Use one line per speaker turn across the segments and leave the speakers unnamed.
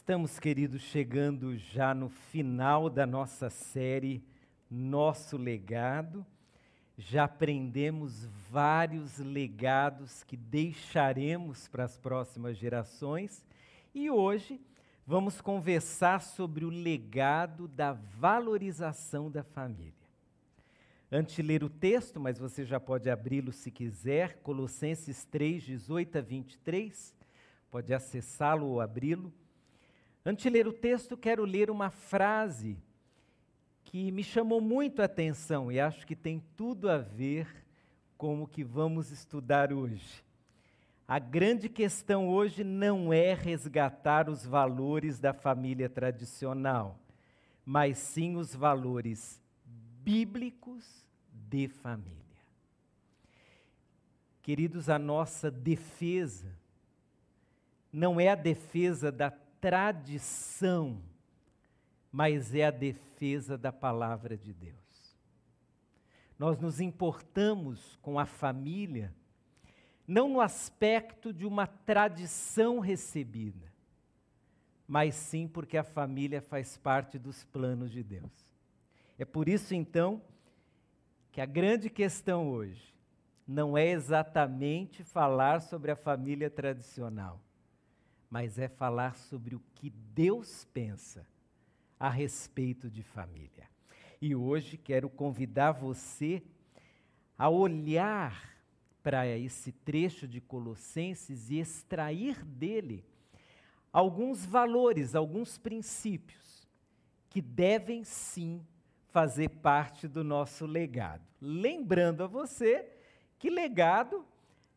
Estamos, queridos, chegando já no final da nossa série Nosso Legado. Já aprendemos vários legados que deixaremos para as próximas gerações e hoje vamos conversar sobre o legado da valorização da família. Antes de ler o texto, mas você já pode abri-lo se quiser, Colossenses 3, 18 a 23, pode acessá-lo ou abri-lo. Antes de ler o texto, quero ler uma frase que me chamou muito a atenção e acho que tem tudo a ver com o que vamos estudar hoje. A grande questão hoje não é resgatar os valores da família tradicional, mas sim os valores bíblicos de família. Queridos, a nossa defesa não é a defesa da tradição, mas é a defesa da palavra de Deus. Nós nos importamos com a família, não no aspecto de uma tradição recebida, mas sim porque a família faz parte dos planos de Deus. É por isso, então, que a grande questão hoje não é exatamente falar sobre a família tradicional mas é falar sobre o que Deus pensa a respeito de família. E hoje quero convidar você a olhar para esse trecho de Colossenses e extrair dele alguns valores, alguns princípios que devem sim fazer parte do nosso legado. Lembrando a você que legado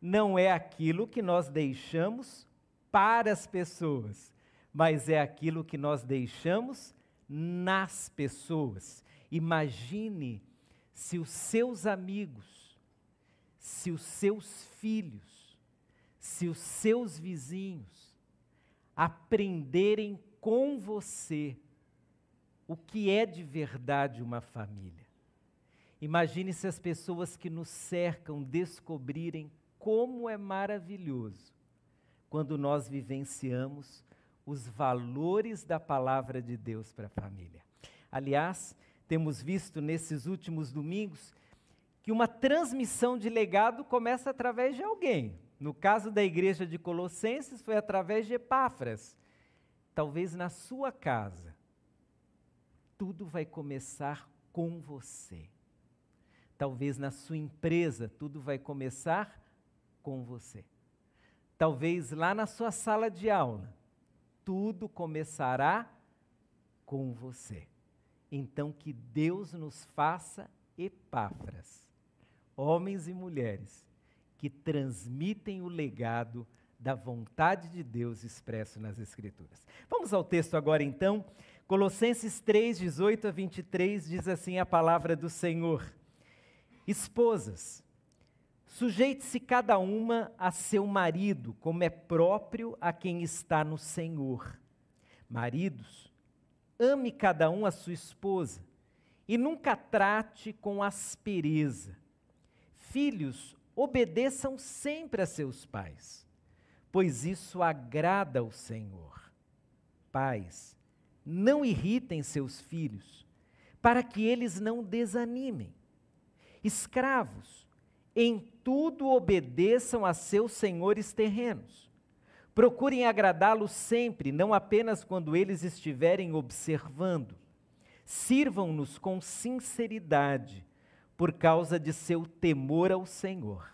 não é aquilo que nós deixamos para as pessoas, mas é aquilo que nós deixamos nas pessoas. Imagine se os seus amigos, se os seus filhos, se os seus vizinhos aprenderem com você o que é de verdade uma família. Imagine se as pessoas que nos cercam descobrirem como é maravilhoso quando nós vivenciamos os valores da palavra de Deus para a família. Aliás, temos visto nesses últimos domingos que uma transmissão de legado começa através de alguém. No caso da igreja de Colossenses, foi através de Epáfras. Talvez na sua casa, tudo vai começar com você. Talvez na sua empresa, tudo vai começar com você. Talvez lá na sua sala de aula, tudo começará com você. Então, que Deus nos faça epáfras, homens e mulheres que transmitem o legado da vontade de Deus expresso nas Escrituras. Vamos ao texto agora então. Colossenses 3, 18 a 23 diz assim a palavra do Senhor: Esposas, Sujeite-se cada uma a seu marido, como é próprio a quem está no Senhor. Maridos, ame cada um a sua esposa e nunca trate com aspereza. Filhos, obedeçam sempre a seus pais, pois isso agrada ao Senhor. Pais, não irritem seus filhos, para que eles não desanimem. Escravos, em tudo obedeçam a seus senhores terrenos. Procurem agradá-los sempre, não apenas quando eles estiverem observando. Sirvam-nos com sinceridade, por causa de seu temor ao Senhor.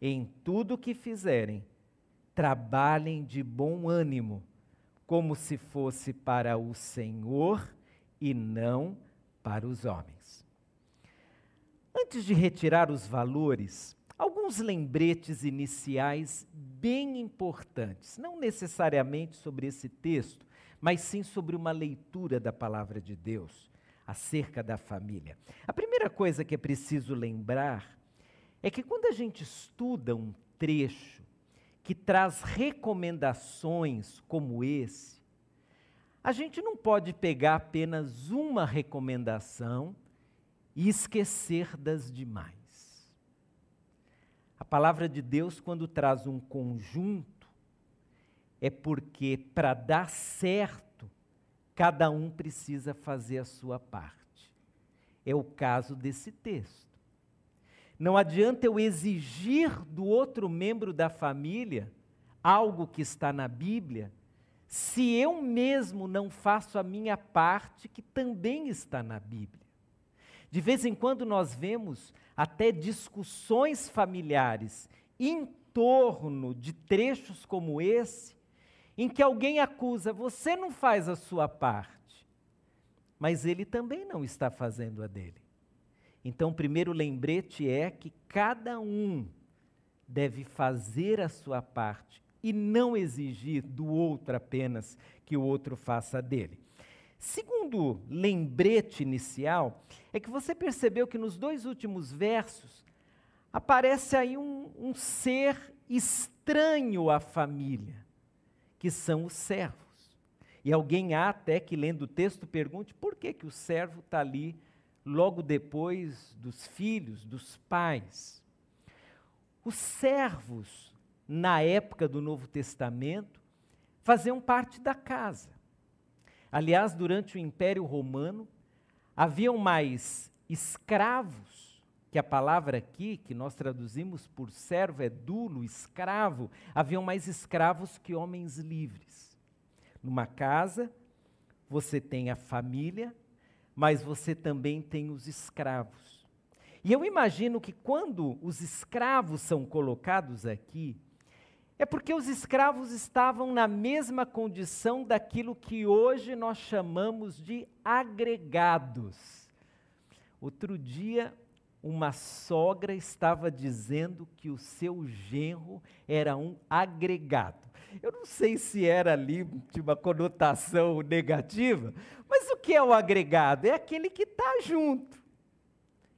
Em tudo o que fizerem, trabalhem de bom ânimo, como se fosse para o Senhor e não para os homens. Antes de retirar os valores, alguns lembretes iniciais bem importantes, não necessariamente sobre esse texto, mas sim sobre uma leitura da palavra de Deus acerca da família. A primeira coisa que é preciso lembrar é que quando a gente estuda um trecho que traz recomendações como esse, a gente não pode pegar apenas uma recomendação e esquecer das demais. A palavra de Deus, quando traz um conjunto, é porque para dar certo, cada um precisa fazer a sua parte. É o caso desse texto. Não adianta eu exigir do outro membro da família algo que está na Bíblia, se eu mesmo não faço a minha parte, que também está na Bíblia. De vez em quando nós vemos até discussões familiares em torno de trechos como esse, em que alguém acusa, você não faz a sua parte, mas ele também não está fazendo a dele. Então, o primeiro lembrete é que cada um deve fazer a sua parte e não exigir do outro apenas que o outro faça dele. Segundo lembrete inicial, é que você percebeu que nos dois últimos versos aparece aí um, um ser estranho à família, que são os servos. E alguém há até que, lendo o texto, pergunte por que, que o servo está ali logo depois dos filhos, dos pais. Os servos na época do Novo Testamento, faziam parte da casa. Aliás, durante o Império Romano, haviam mais escravos, que a palavra aqui, que nós traduzimos por servo, é dulo, escravo, haviam mais escravos que homens livres. Numa casa, você tem a família, mas você também tem os escravos. E eu imagino que quando os escravos são colocados aqui, é porque os escravos estavam na mesma condição daquilo que hoje nós chamamos de agregados. Outro dia, uma sogra estava dizendo que o seu genro era um agregado. Eu não sei se era ali de uma conotação negativa, mas o que é o agregado? É aquele que está junto,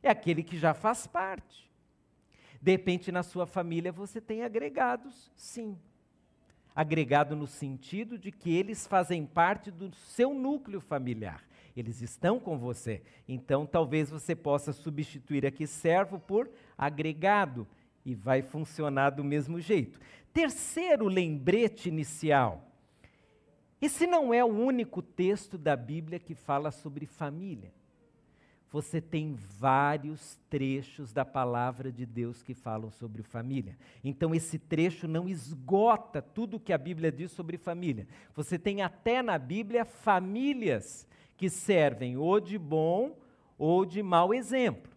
é aquele que já faz parte. De repente, na sua família, você tem agregados, sim. Agregado no sentido de que eles fazem parte do seu núcleo familiar. Eles estão com você. Então, talvez você possa substituir aqui servo por agregado e vai funcionar do mesmo jeito. Terceiro lembrete inicial. Esse não é o único texto da Bíblia que fala sobre família você tem vários trechos da palavra de Deus que falam sobre família. Então, esse trecho não esgota tudo que a Bíblia diz sobre família. Você tem até na Bíblia famílias que servem ou de bom ou de mau exemplo.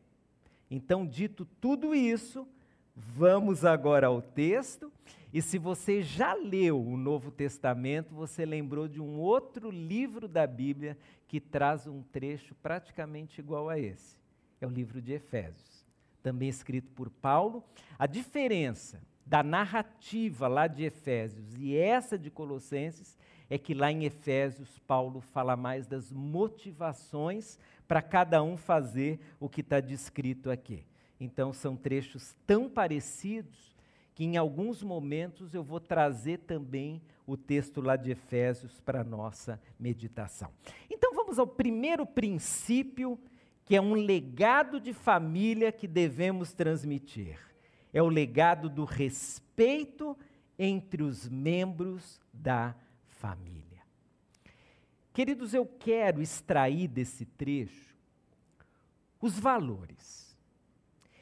Então, dito tudo isso, vamos agora ao texto. E se você já leu o Novo Testamento, você lembrou de um outro livro da Bíblia que traz um trecho praticamente igual a esse. É o livro de Efésios, também escrito por Paulo. A diferença da narrativa lá de Efésios e essa de Colossenses é que lá em Efésios Paulo fala mais das motivações para cada um fazer o que está descrito aqui. Então são trechos tão parecidos que em alguns momentos eu vou trazer também o texto lá de Efésios para nossa meditação. Então vamos ao primeiro princípio, que é um legado de família que devemos transmitir. É o legado do respeito entre os membros da família. Queridos, eu quero extrair desse trecho os valores.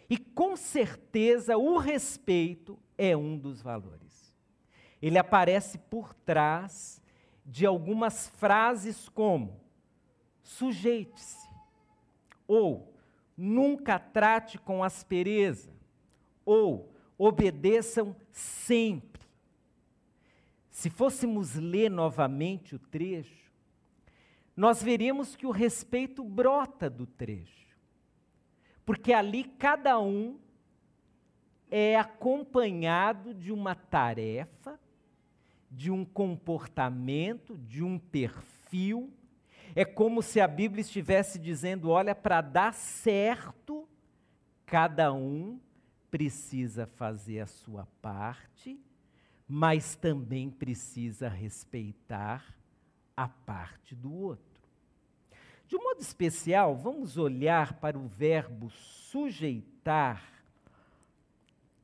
E com certeza o respeito é um dos valores ele aparece por trás de algumas frases como sujeite-se, ou nunca trate com aspereza, ou obedeçam sempre. Se fôssemos ler novamente o trecho, nós veríamos que o respeito brota do trecho, porque ali cada um é acompanhado de uma tarefa de um comportamento, de um perfil. É como se a Bíblia estivesse dizendo: olha, para dar certo, cada um precisa fazer a sua parte, mas também precisa respeitar a parte do outro. De um modo especial, vamos olhar para o verbo sujeitar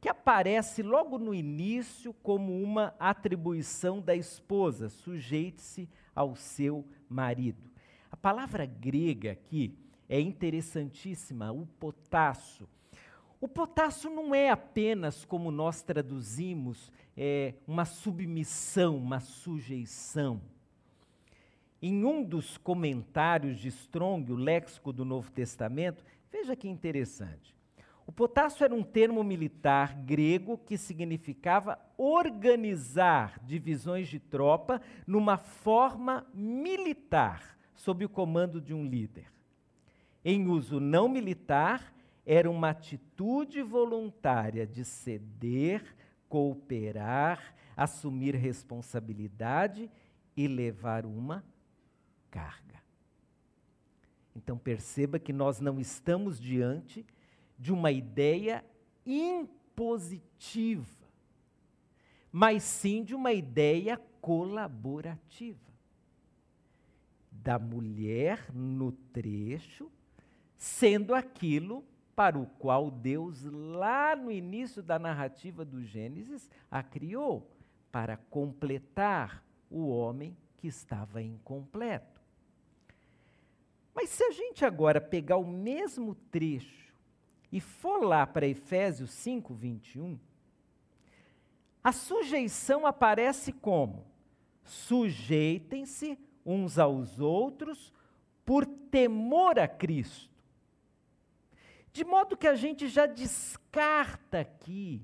que aparece logo no início como uma atribuição da esposa: sujeite-se ao seu marido. A palavra grega aqui é interessantíssima, o potasso. O potasso não é apenas, como nós traduzimos, é, uma submissão, uma sujeição. Em um dos comentários de Strong, o léxico do Novo Testamento, veja que interessante. O potássio era um termo militar grego que significava organizar divisões de tropa numa forma militar, sob o comando de um líder. Em uso não militar, era uma atitude voluntária de ceder, cooperar, assumir responsabilidade e levar uma carga. Então perceba que nós não estamos diante de uma ideia impositiva, mas sim de uma ideia colaborativa. Da mulher no trecho, sendo aquilo para o qual Deus, lá no início da narrativa do Gênesis, a criou, para completar o homem que estava incompleto. Mas se a gente agora pegar o mesmo trecho e for lá para Efésios 5, 21, a sujeição aparece como? Sujeitem-se uns aos outros por temor a Cristo. De modo que a gente já descarta aqui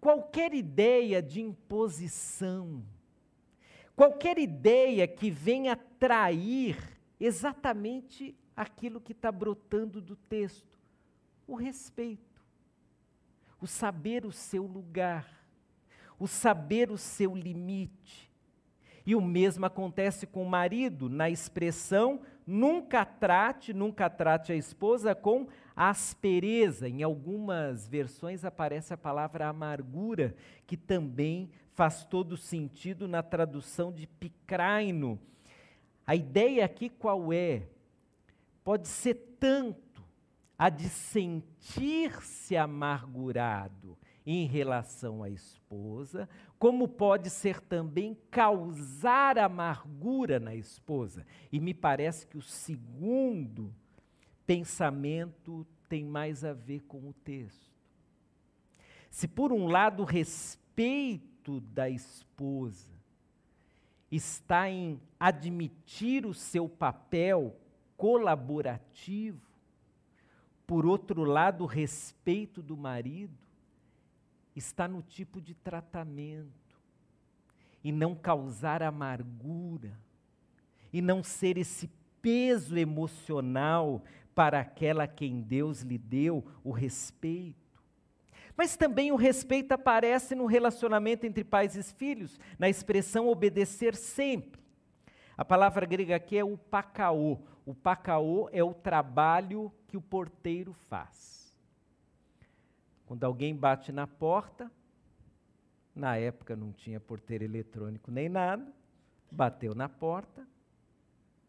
qualquer ideia de imposição, qualquer ideia que venha trair exatamente aquilo que está brotando do texto: o respeito, o saber o seu lugar, o saber o seu limite. E o mesmo acontece com o marido, na expressão nunca trate, nunca trate a esposa com aspereza. Em algumas versões aparece a palavra amargura, que também faz todo sentido na tradução de picraino, a ideia aqui qual é? Pode ser tanto a de sentir-se amargurado em relação à esposa, como pode ser também causar amargura na esposa. E me parece que o segundo pensamento tem mais a ver com o texto. Se por um lado o respeito da esposa está em admitir o seu papel colaborativo. Por outro lado, o respeito do marido está no tipo de tratamento e não causar amargura e não ser esse peso emocional para aquela a quem Deus lhe deu o respeito. Mas também o respeito aparece no relacionamento entre pais e filhos, na expressão obedecer sempre. A palavra grega aqui é o pacaô. O pacaô é o trabalho que o porteiro faz. Quando alguém bate na porta, na época não tinha porteiro eletrônico nem nada, bateu na porta,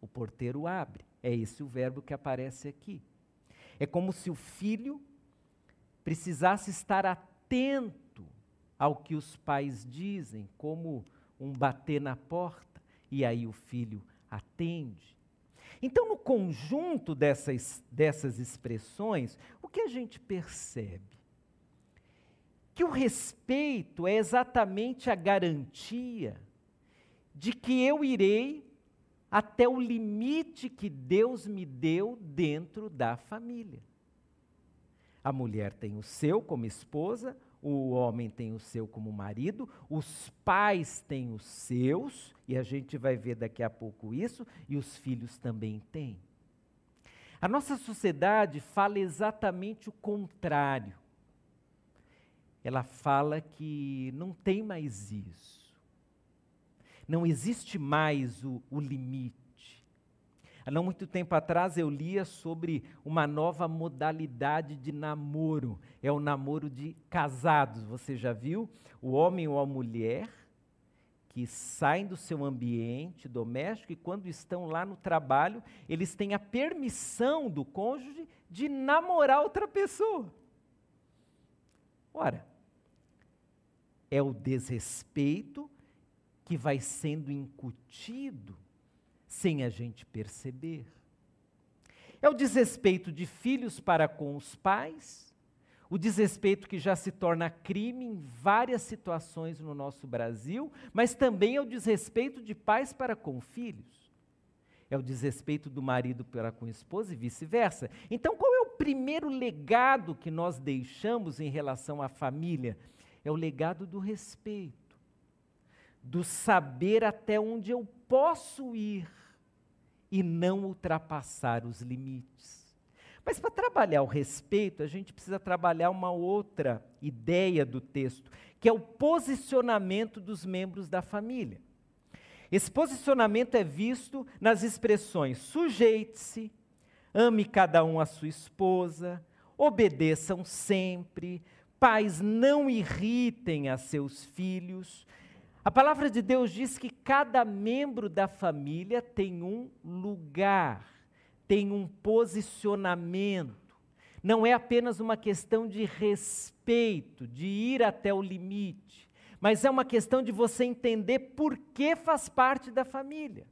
o porteiro abre. É esse o verbo que aparece aqui. É como se o filho precisasse estar atento ao que os pais dizem, como um bater na porta, e aí o filho atende. Então, no conjunto dessas, dessas expressões, o que a gente percebe? Que o respeito é exatamente a garantia de que eu irei até o limite que Deus me deu dentro da família. A mulher tem o seu como esposa, o homem tem o seu como marido, os pais têm os seus, e a gente vai ver daqui a pouco isso, e os filhos também têm. A nossa sociedade fala exatamente o contrário. Ela fala que não tem mais isso. Não existe mais o, o limite. Há não muito tempo atrás eu lia sobre uma nova modalidade de namoro. É o namoro de casados. Você já viu? O homem ou a mulher que saem do seu ambiente doméstico e quando estão lá no trabalho, eles têm a permissão do cônjuge de namorar outra pessoa. Ora, é o desrespeito que vai sendo incutido sem a gente perceber. É o desrespeito de filhos para com os pais, o desrespeito que já se torna crime em várias situações no nosso Brasil, mas também é o desrespeito de pais para com filhos. É o desrespeito do marido para com a esposa e vice-versa. Então, qual é o primeiro legado que nós deixamos em relação à família? É o legado do respeito, do saber até onde eu posso ir e não ultrapassar os limites. Mas para trabalhar o respeito, a gente precisa trabalhar uma outra ideia do texto, que é o posicionamento dos membros da família. Esse posicionamento é visto nas expressões sujeite-se, ame cada um a sua esposa, obedeçam sempre, pais não irritem a seus filhos, a palavra de Deus diz que cada membro da família tem um lugar, tem um posicionamento. Não é apenas uma questão de respeito, de ir até o limite, mas é uma questão de você entender por que faz parte da família.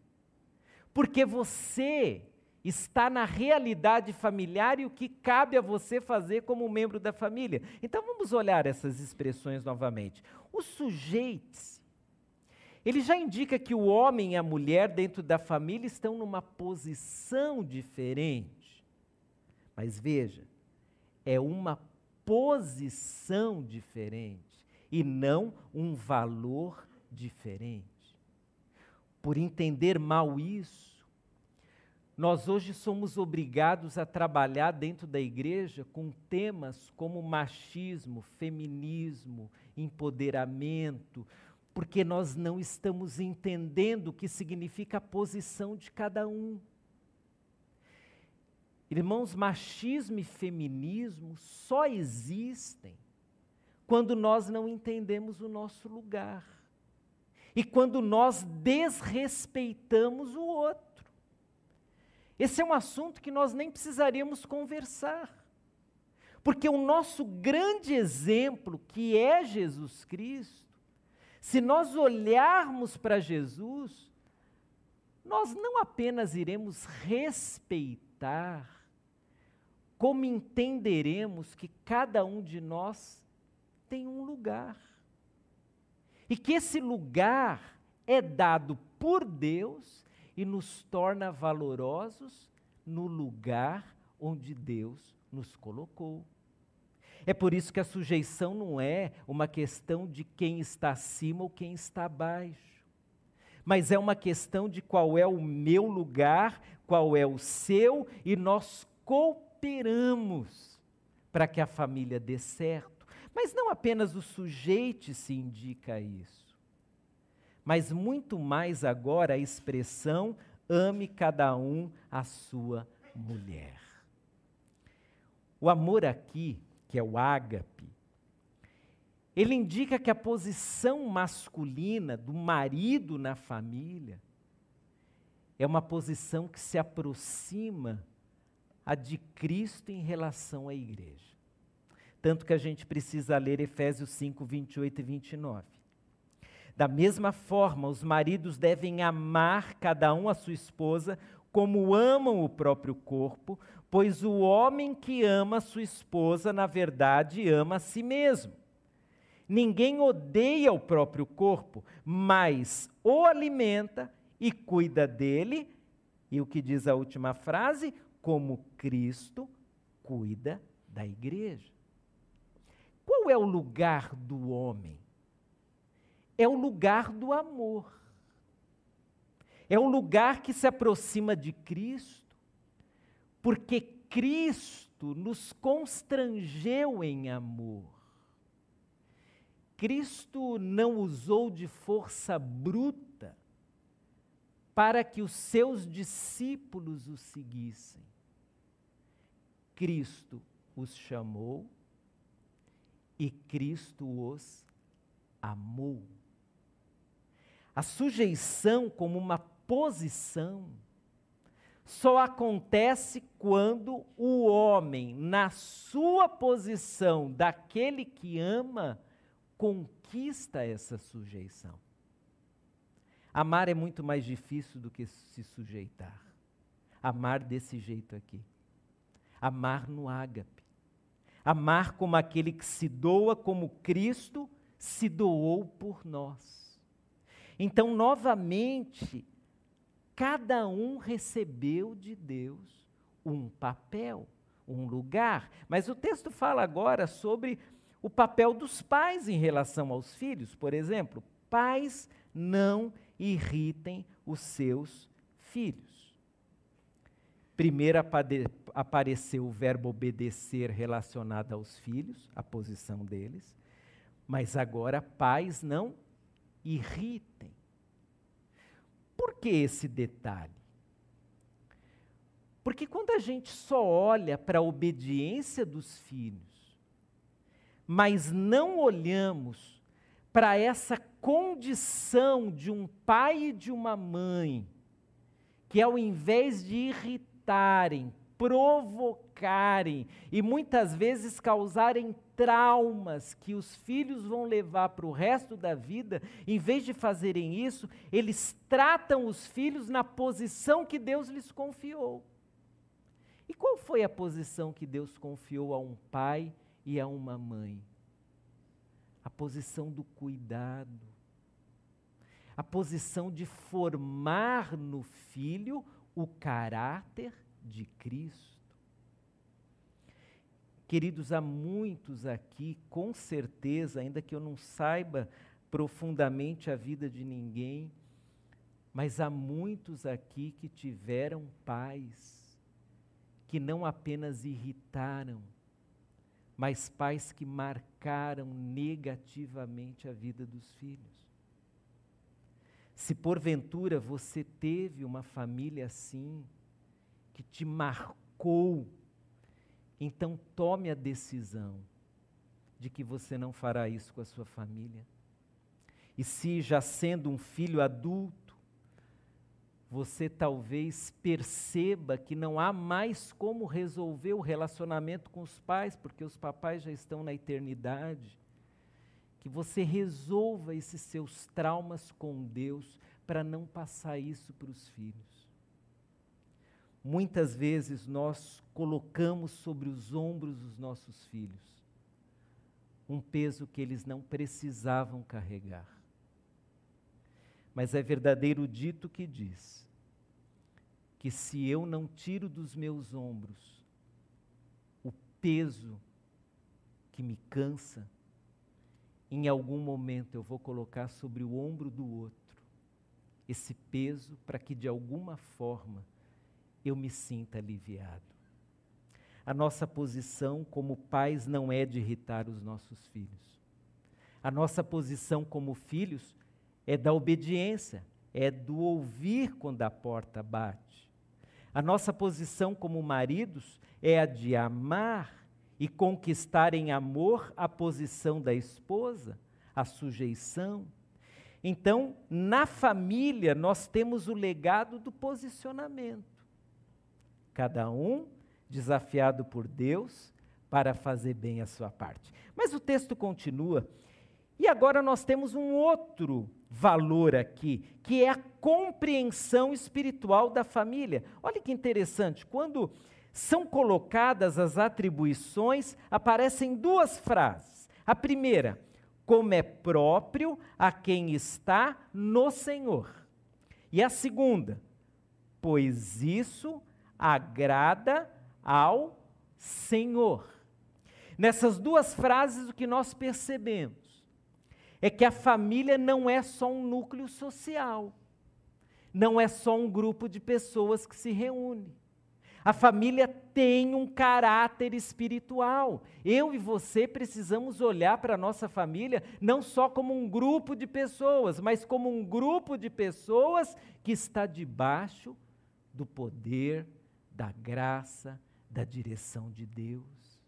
Porque você está na realidade familiar e o que cabe a você fazer como membro da família. Então vamos olhar essas expressões novamente. Os sujeitos ele já indica que o homem e a mulher dentro da família estão numa posição diferente. Mas veja, é uma posição diferente e não um valor diferente. Por entender mal isso, nós hoje somos obrigados a trabalhar dentro da igreja com temas como machismo, feminismo, empoderamento, porque nós não estamos entendendo o que significa a posição de cada um. Irmãos, machismo e feminismo só existem quando nós não entendemos o nosso lugar e quando nós desrespeitamos o outro. Esse é um assunto que nós nem precisaríamos conversar. Porque o nosso grande exemplo, que é Jesus Cristo, se nós olharmos para Jesus, nós não apenas iremos respeitar, como entenderemos que cada um de nós tem um lugar. E que esse lugar é dado por Deus e nos torna valorosos no lugar onde Deus nos colocou. É por isso que a sujeição não é uma questão de quem está acima ou quem está abaixo, mas é uma questão de qual é o meu lugar, qual é o seu, e nós cooperamos para que a família dê certo. Mas não apenas o sujeito se indica isso, mas muito mais agora a expressão ame cada um a sua mulher. O amor aqui que é o ágape, ele indica que a posição masculina do marido na família é uma posição que se aproxima a de Cristo em relação à igreja. Tanto que a gente precisa ler Efésios 5, 28 e 29. Da mesma forma, os maridos devem amar cada um a sua esposa como amam o próprio corpo, pois o homem que ama sua esposa, na verdade, ama a si mesmo. Ninguém odeia o próprio corpo, mas o alimenta e cuida dele. E o que diz a última frase? Como Cristo cuida da igreja. Qual é o lugar do homem? É o lugar do amor. É o lugar que se aproxima de Cristo porque Cristo nos constrangeu em amor. Cristo não usou de força bruta para que os seus discípulos o seguissem. Cristo os chamou e Cristo os amou. A sujeição como uma posição só acontece quando o homem, na sua posição daquele que ama, conquista essa sujeição. Amar é muito mais difícil do que se sujeitar. Amar desse jeito aqui. Amar no ágape. Amar como aquele que se doa como Cristo se doou por nós. Então, novamente, cada um recebeu de Deus um papel, um lugar. Mas o texto fala agora sobre o papel dos pais em relação aos filhos. Por exemplo, pais não irritem os seus filhos. Primeiro apareceu o verbo obedecer relacionado aos filhos, a posição deles. Mas agora, pais não irritem. Que esse detalhe? Porque quando a gente só olha para a obediência dos filhos, mas não olhamos para essa condição de um pai e de uma mãe, que ao invés de irritarem, provocarem e muitas vezes causarem traumas que os filhos vão levar para o resto da vida, em vez de fazerem isso, eles tratam os filhos na posição que Deus lhes confiou. E qual foi a posição que Deus confiou a um pai e a uma mãe? A posição do cuidado. A posição de formar no filho o caráter de Cristo. Queridos, há muitos aqui, com certeza, ainda que eu não saiba profundamente a vida de ninguém, mas há muitos aqui que tiveram pais que não apenas irritaram, mas pais que marcaram negativamente a vida dos filhos. Se porventura você teve uma família assim, que te marcou, então tome a decisão de que você não fará isso com a sua família. E se já sendo um filho adulto, você talvez perceba que não há mais como resolver o relacionamento com os pais, porque os papais já estão na eternidade. Que você resolva esses seus traumas com Deus para não passar isso para os filhos. Muitas vezes nós colocamos sobre os ombros dos nossos filhos um peso que eles não precisavam carregar. Mas é verdadeiro dito que diz que se eu não tiro dos meus ombros o peso que me cansa, em algum momento eu vou colocar sobre o ombro do outro esse peso para que de alguma forma eu me sinta aliviado. A nossa posição como pais não é de irritar os nossos filhos. A nossa posição como filhos é da obediência, é do ouvir quando a porta bate. A nossa posição como maridos é a de amar e conquistar em amor a posição da esposa, a sujeição. Então, na família, nós temos o legado do posicionamento cada um desafiado por Deus para fazer bem a sua parte. Mas o texto continua, e agora nós temos um outro valor aqui, que é a compreensão espiritual da família. Olha que interessante, quando são colocadas as atribuições, aparecem duas frases. A primeira, como é próprio a quem está no Senhor. E a segunda, pois isso agrada ao Senhor. Nessas duas frases, o que nós percebemos é que a família não é só um núcleo social, não é só um grupo de pessoas que se reúne. A família tem um caráter espiritual. Eu e você precisamos olhar para a nossa família não só como um grupo de pessoas, mas como um grupo de pessoas que está debaixo do poder da graça, da direção de Deus.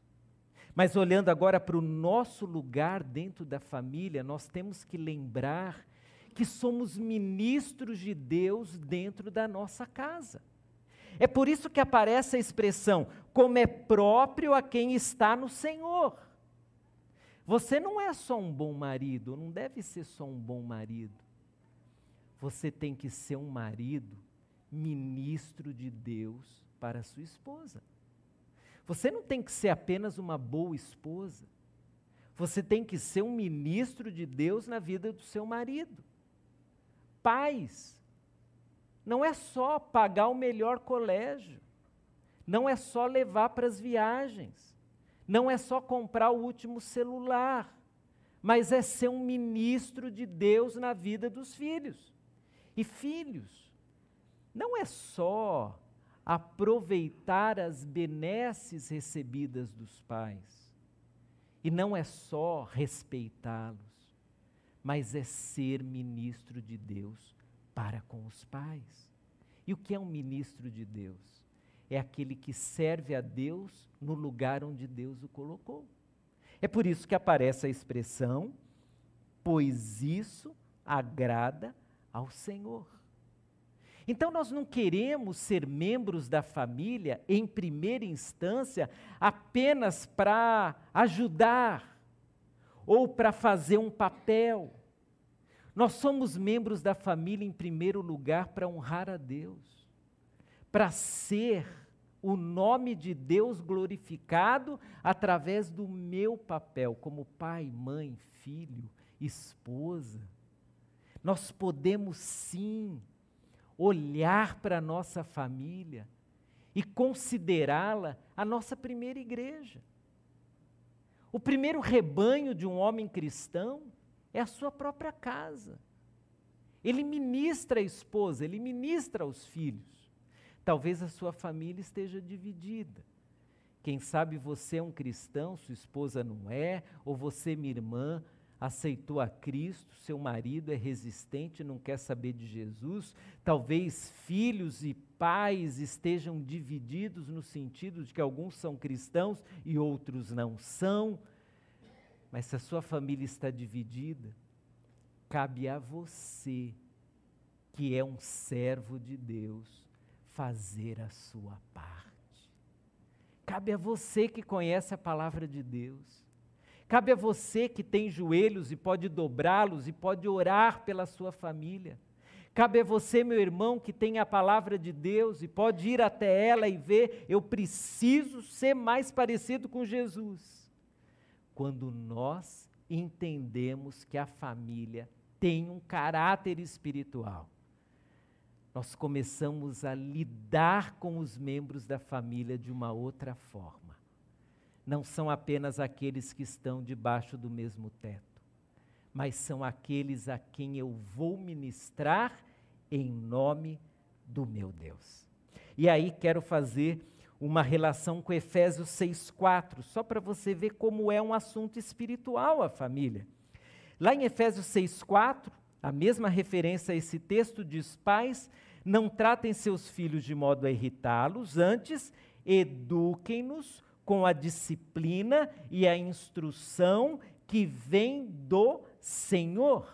Mas olhando agora para o nosso lugar dentro da família, nós temos que lembrar que somos ministros de Deus dentro da nossa casa. É por isso que aparece a expressão, como é próprio a quem está no Senhor. Você não é só um bom marido, não deve ser só um bom marido. Você tem que ser um marido ministro de Deus para a sua esposa. Você não tem que ser apenas uma boa esposa. Você tem que ser um ministro de Deus na vida do seu marido. Pais, não é só pagar o melhor colégio, não é só levar para as viagens, não é só comprar o último celular, mas é ser um ministro de Deus na vida dos filhos. E filhos, não é só aproveitar as benesses recebidas dos pais, e não é só respeitá-los, mas é ser ministro de Deus para com os pais. E o que é um ministro de Deus? É aquele que serve a Deus no lugar onde Deus o colocou. É por isso que aparece a expressão, pois isso agrada ao Senhor. Então, nós não queremos ser membros da família, em primeira instância, apenas para ajudar ou para fazer um papel. Nós somos membros da família, em primeiro lugar, para honrar a Deus, para ser o nome de Deus glorificado através do meu papel como pai, mãe, filho, esposa. Nós podemos sim olhar para a nossa família e considerá-la a nossa primeira igreja. O primeiro rebanho de um homem cristão é a sua própria casa. Ele ministra a esposa, ele ministra aos filhos. Talvez a sua família esteja dividida. Quem sabe você é um cristão, sua esposa não é, ou você, minha irmã, aceitou a Cristo, seu marido é resistente, não quer saber de Jesus, talvez filhos e pais estejam divididos no sentido de que alguns são cristãos e outros não são. Mas se a sua família está dividida, cabe a você, que é um servo de Deus, fazer a sua parte. Cabe a você que conhece a palavra de Deus Cabe a você que tem joelhos e pode dobrá-los e pode orar pela sua família. Cabe a você, meu irmão, que tem a palavra de Deus e pode ir até ela e ver, eu preciso ser mais parecido com Jesus. Quando nós entendemos que a família tem um caráter espiritual, nós começamos a lidar com os membros da família de uma outra forma não são apenas aqueles que estão debaixo do mesmo teto, mas são aqueles a quem eu vou ministrar em nome do meu Deus. E aí quero fazer uma relação com Efésios 6:4, só para você ver como é um assunto espiritual a família. Lá em Efésios 6:4, a mesma referência a esse texto diz: Pais, não tratem seus filhos de modo a irritá-los, antes eduquem-nos com a disciplina e a instrução que vem do Senhor.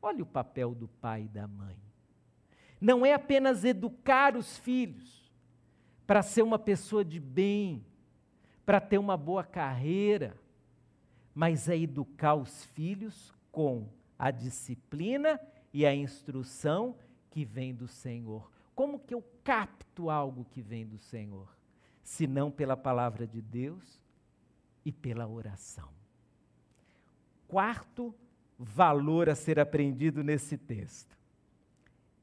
Olha o papel do pai e da mãe. Não é apenas educar os filhos para ser uma pessoa de bem, para ter uma boa carreira, mas é educar os filhos com a disciplina e a instrução que vem do Senhor. Como que eu capto algo que vem do Senhor? Senão pela palavra de Deus e pela oração. Quarto valor a ser aprendido nesse texto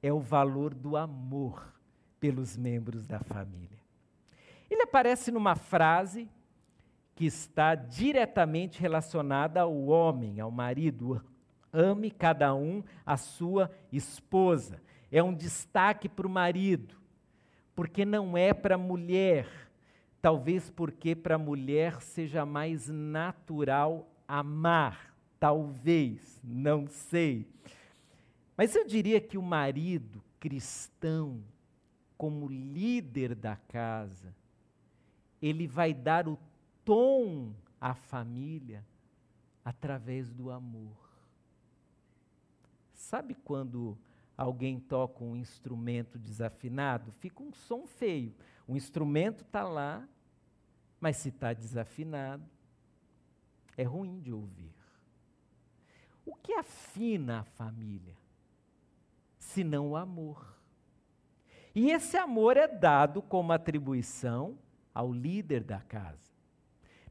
é o valor do amor pelos membros da família. Ele aparece numa frase que está diretamente relacionada ao homem, ao marido. Ame cada um a sua esposa. É um destaque para o marido, porque não é para a mulher Talvez porque para a mulher seja mais natural amar, talvez, não sei. Mas eu diria que o marido cristão, como líder da casa, ele vai dar o tom à família através do amor. Sabe quando alguém toca um instrumento desafinado, fica um som feio. O instrumento está lá, mas se está desafinado, é ruim de ouvir. O que afina a família? Senão o amor. E esse amor é dado como atribuição ao líder da casa.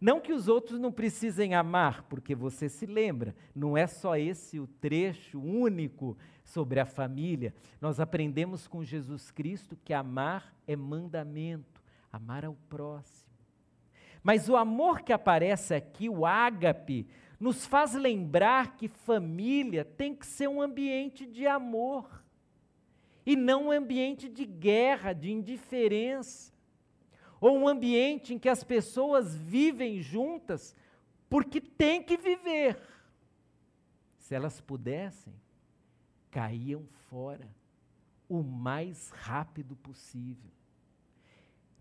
Não que os outros não precisem amar, porque você se lembra, não é só esse o trecho único sobre a família. Nós aprendemos com Jesus Cristo que amar é mandamento, amar ao próximo. Mas o amor que aparece aqui, o ágape, nos faz lembrar que família tem que ser um ambiente de amor e não um ambiente de guerra, de indiferença ou um ambiente em que as pessoas vivem juntas porque têm que viver. Se elas pudessem, caíam fora o mais rápido possível.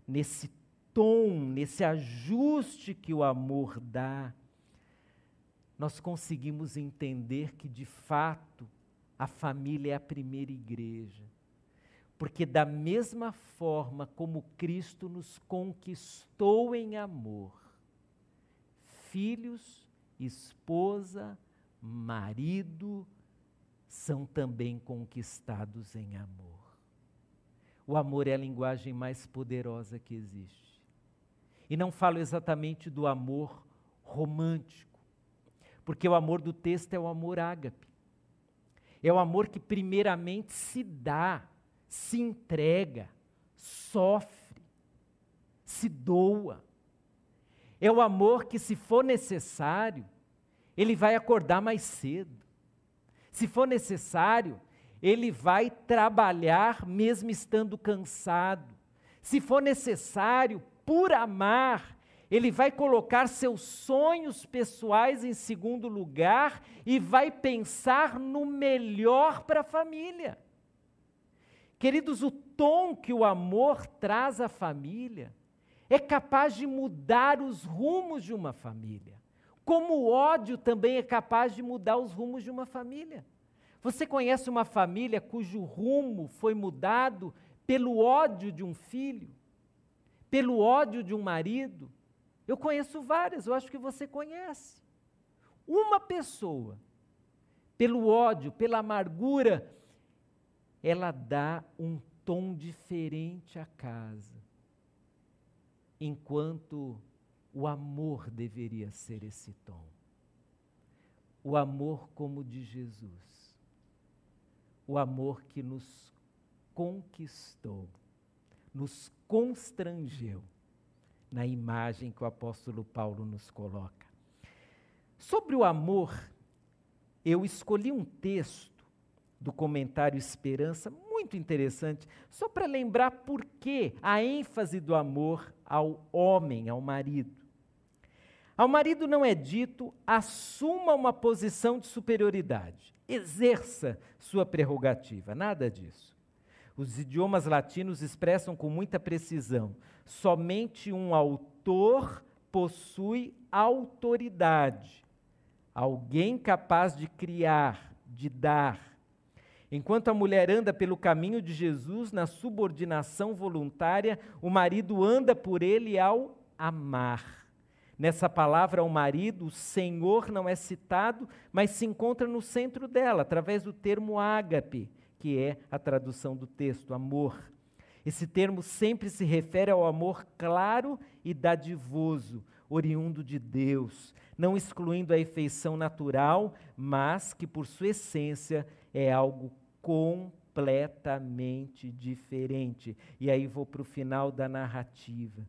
Nesse tom, nesse ajuste que o amor dá, nós conseguimos entender que, de fato, a família é a primeira igreja. Porque, da mesma forma como Cristo nos conquistou em amor, filhos, esposa, marido, são também conquistados em amor. O amor é a linguagem mais poderosa que existe. E não falo exatamente do amor romântico, porque o amor do texto é o amor ágape. É o amor que primeiramente se dá se entrega, sofre, se doa. É o amor que, se for necessário, ele vai acordar mais cedo. Se for necessário, ele vai trabalhar mesmo estando cansado. Se for necessário, por amar, ele vai colocar seus sonhos pessoais em segundo lugar e vai pensar no melhor para a família. Queridos, o tom que o amor traz à família é capaz de mudar os rumos de uma família. Como o ódio também é capaz de mudar os rumos de uma família. Você conhece uma família cujo rumo foi mudado pelo ódio de um filho, pelo ódio de um marido? Eu conheço várias, eu acho que você conhece. Uma pessoa, pelo ódio, pela amargura, ela dá um tom diferente à casa, enquanto o amor deveria ser esse tom. O amor como de Jesus. O amor que nos conquistou, nos constrangeu na imagem que o apóstolo Paulo nos coloca. Sobre o amor, eu escolhi um texto do comentário Esperança, muito interessante, só para lembrar por que a ênfase do amor ao homem, ao marido. Ao marido não é dito, assuma uma posição de superioridade, exerça sua prerrogativa, nada disso. Os idiomas latinos expressam com muita precisão: somente um autor possui autoridade, alguém capaz de criar, de dar, Enquanto a mulher anda pelo caminho de Jesus na subordinação voluntária, o marido anda por ele ao amar. Nessa palavra ao marido, o Senhor não é citado, mas se encontra no centro dela, através do termo ágape, que é a tradução do texto, amor. Esse termo sempre se refere ao amor claro e dadivoso, oriundo de Deus, não excluindo a efeição natural, mas que por sua essência é algo completamente diferente. E aí vou para o final da narrativa.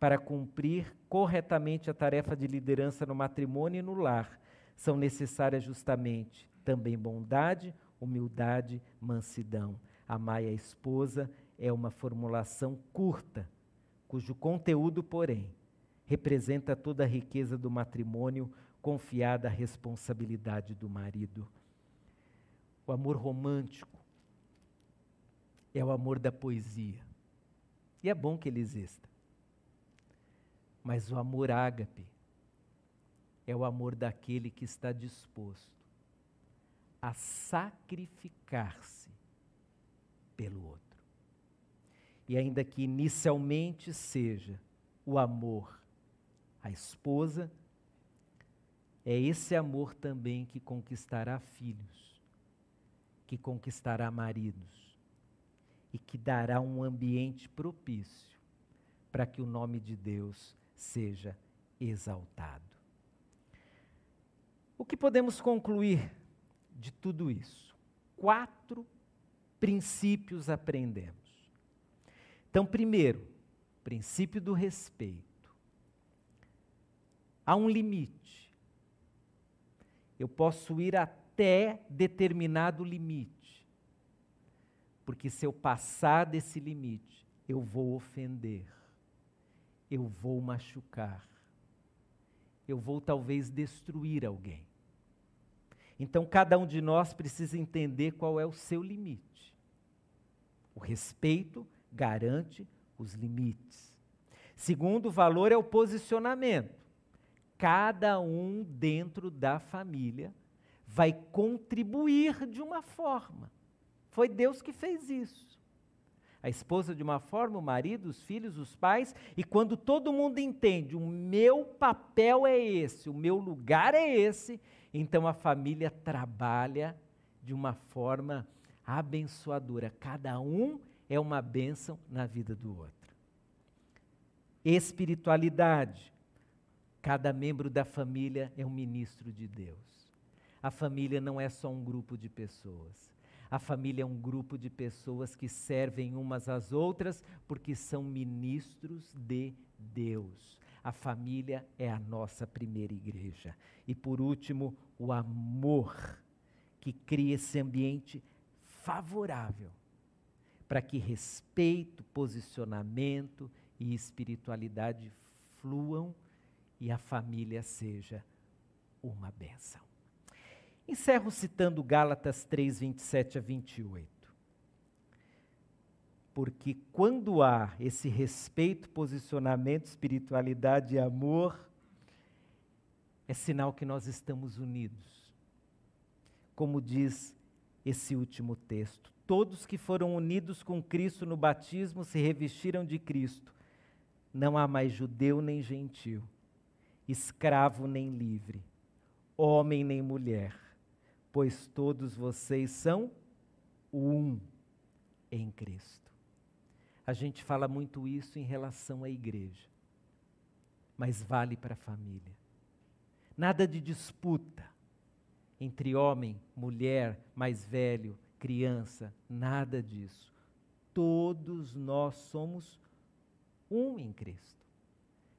Para cumprir corretamente a tarefa de liderança no matrimônio e no lar, são necessárias justamente também bondade, humildade, mansidão. Amai a esposa é uma formulação curta, cujo conteúdo, porém, representa toda a riqueza do matrimônio confiada à responsabilidade do marido. O amor romântico é o amor da poesia. E é bom que ele exista. Mas o amor ágape é o amor daquele que está disposto a sacrificar-se pelo outro. E ainda que inicialmente seja o amor à esposa, é esse amor também que conquistará filhos, que conquistará maridos e que dará um ambiente propício para que o nome de Deus seja exaltado. O que podemos concluir de tudo isso? Quatro princípios aprendemos. Então, primeiro, princípio do respeito. Há um limite. Eu posso ir até determinado limite. Porque se eu passar desse limite, eu vou ofender, eu vou machucar, eu vou talvez destruir alguém. Então, cada um de nós precisa entender qual é o seu limite. O respeito garante os limites. Segundo valor é o posicionamento. Cada um dentro da família vai contribuir de uma forma. Foi Deus que fez isso. A esposa de uma forma, o marido, os filhos, os pais, e quando todo mundo entende, o meu papel é esse, o meu lugar é esse, então a família trabalha de uma forma abençoadora. Cada um é uma bênção na vida do outro. Espiritualidade. Cada membro da família é um ministro de Deus. A família não é só um grupo de pessoas. A família é um grupo de pessoas que servem umas às outras porque são ministros de Deus. A família é a nossa primeira igreja. E por último, o amor, que cria esse ambiente favorável para que respeito, posicionamento e espiritualidade fluam e a família seja uma bênção. Encerro citando Gálatas 3, 27 a 28 porque quando há esse respeito, posicionamento, espiritualidade e amor, é sinal que nós estamos unidos. Como diz esse último texto: todos que foram unidos com Cristo no batismo se revestiram de Cristo. Não há mais judeu nem gentil, escravo nem livre, homem nem mulher, pois todos vocês são um em Cristo. A gente fala muito isso em relação à igreja, mas vale para a família. Nada de disputa entre homem, mulher, mais velho, criança, nada disso. Todos nós somos um em Cristo.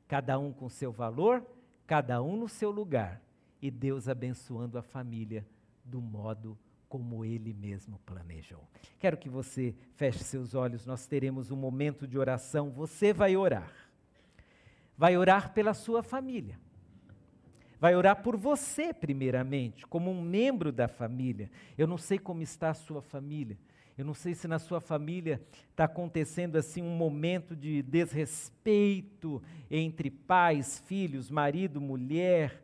Cada um com seu valor, cada um no seu lugar, e Deus abençoando a família do modo como ele mesmo planejou. Quero que você feche seus olhos, nós teremos um momento de oração. Você vai orar. Vai orar pela sua família. Vai orar por você, primeiramente, como um membro da família. Eu não sei como está a sua família. Eu não sei se na sua família está acontecendo assim um momento de desrespeito entre pais, filhos, marido, mulher.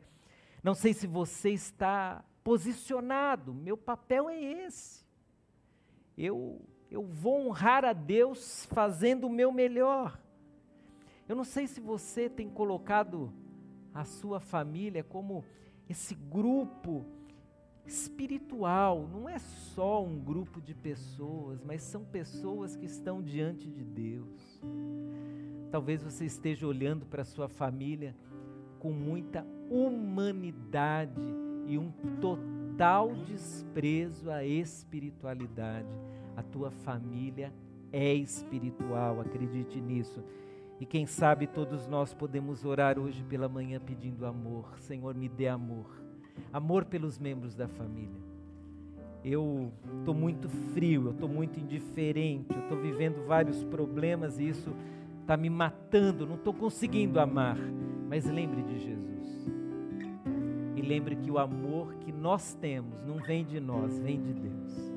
Não sei se você está posicionado. Meu papel é esse. Eu, eu vou honrar a Deus fazendo o meu melhor. Eu não sei se você tem colocado a sua família como esse grupo espiritual, não é só um grupo de pessoas, mas são pessoas que estão diante de Deus. Talvez você esteja olhando para a sua família com muita humanidade e um total desprezo à espiritualidade. A tua família é espiritual, acredite nisso. E quem sabe todos nós podemos orar hoje pela manhã pedindo amor. Senhor, me dê amor. Amor pelos membros da família. Eu estou muito frio, eu estou muito indiferente, eu estou vivendo vários problemas e isso está me matando, não estou conseguindo amar. Mas lembre de Jesus. E lembre que o amor que nós temos não vem de nós, vem de Deus.